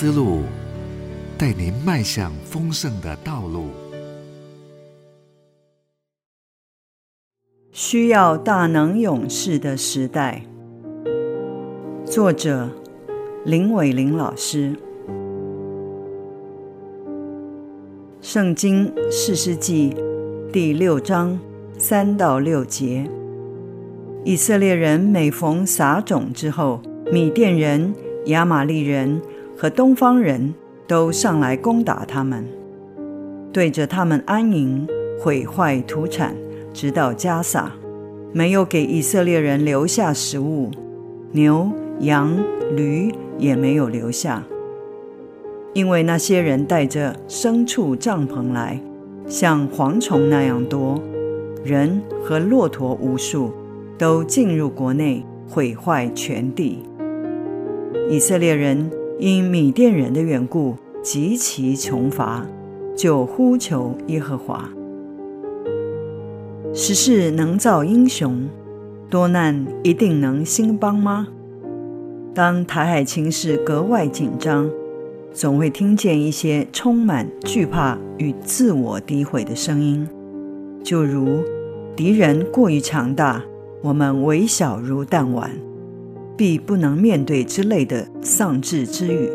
思路，带您迈向丰盛的道路。需要大能勇士的时代，作者林伟玲老师。圣经士师记第六章三到六节：以色列人每逢撒种之后，米甸人、亚玛利人和东方人都上来攻打他们，对着他们安营，毁坏土产。直到加撒，没有给以色列人留下食物，牛、羊、驴也没有留下，因为那些人带着牲畜帐篷来，像蝗虫那样多，人和骆驼无数，都进入国内，毁坏全地。以色列人因米甸人的缘故极其穷乏，就呼求耶和华。时势能造英雄，多难一定能兴邦吗？当台海情势格外紧张，总会听见一些充满惧怕与自我诋毁的声音，就如敌人过于强大，我们微小如弹丸，必不能面对之类的丧志之语。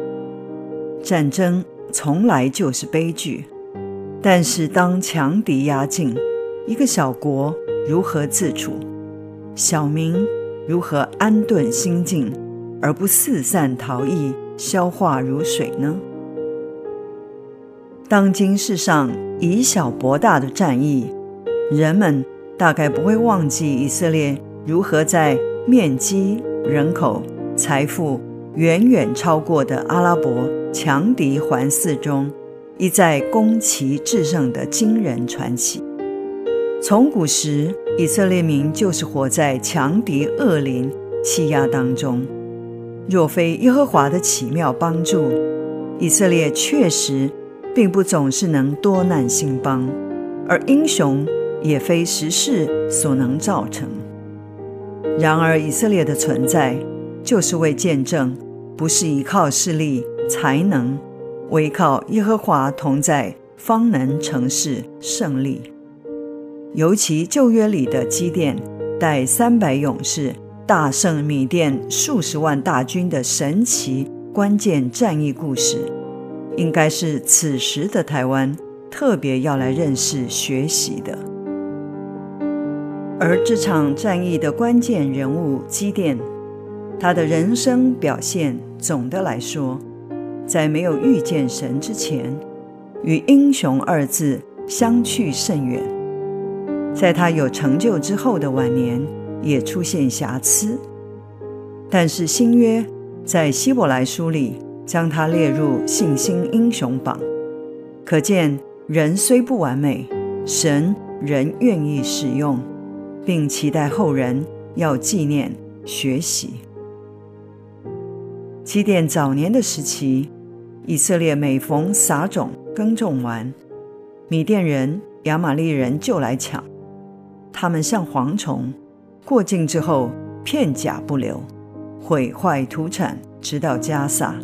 战争从来就是悲剧，但是当强敌压境。一个小国如何自处？小民如何安顿心境，而不四散逃逸、消化如水呢？当今世上以小博大的战役，人们大概不会忘记以色列如何在面积、人口、财富远远超过的阿拉伯强敌环伺中，一再攻其制胜的惊人传奇。从古时，以色列民就是活在强敌恶邻欺压当中。若非耶和华的奇妙帮助，以色列确实并不总是能多难兴邦，而英雄也非时势所能造成。然而，以色列的存在，就是为见证，不是依靠势力才能，唯靠耶和华同在，方能成事胜利。尤其旧约里的基甸带三百勇士大胜米甸数十万大军的神奇关键战役故事，应该是此时的台湾特别要来认识学习的。而这场战役的关键人物基甸，他的人生表现总的来说，在没有遇见神之前，与英雄二字相去甚远。在他有成就之后的晚年，也出现瑕疵。但是新约在希伯来书里将他列入信心英雄榜，可见人虽不完美，神仍愿意使用，并期待后人要纪念学习。起点早年的时期，以色列每逢撒种耕种完，米甸人、亚玛利人就来抢。他们像蝗虫，过境之后片甲不留，毁坏土产，直到加撒，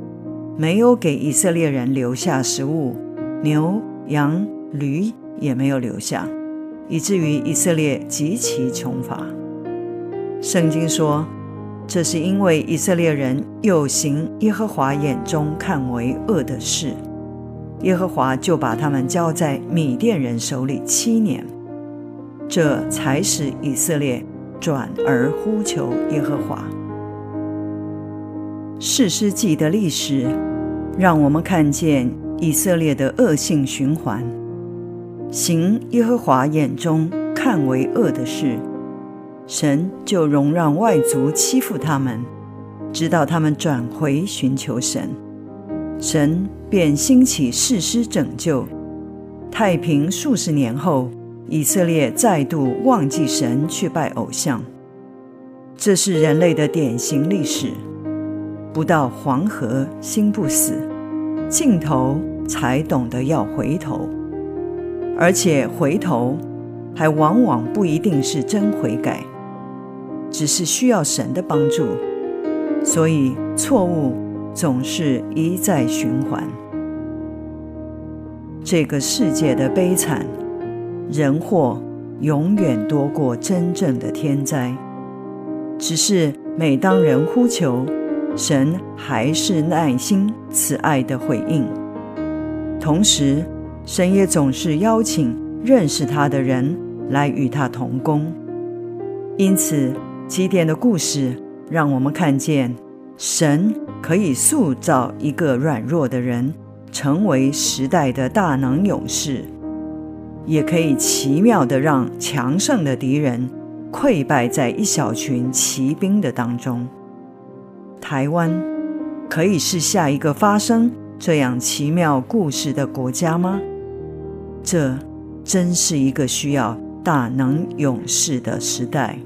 没有给以色列人留下食物，牛、羊、驴也没有留下，以至于以色列极其穷乏。圣经说，这是因为以色列人又行耶和华眼中看为恶的事，耶和华就把他们交在米甸人手里七年。这才使以色列转而呼求耶和华。士师记的历史，让我们看见以色列的恶性循环：行耶和华眼中看为恶的事，神就容让外族欺负他们，直到他们转回寻求神，神便兴起士师拯救。太平数十年后。以色列再度忘记神，去拜偶像，这是人类的典型历史。不到黄河心不死，尽头才懂得要回头，而且回头还往往不一定是真悔改，只是需要神的帮助。所以错误总是一再循环。这个世界的悲惨，人祸永远多过真正的天灾。只是每当人呼求，神还是耐心慈爱的回应。同时，神也总是邀请认识他的人来与他同工。因此，基甸的故事让我们看见，神可以塑造一个软弱的人。成为时代的大能勇士，也可以奇妙的让强盛的敌人溃败在一小群骑兵的当中。台湾可以是下一个发生这样奇妙故事的国家吗？这真是一个需要大能勇士的时代。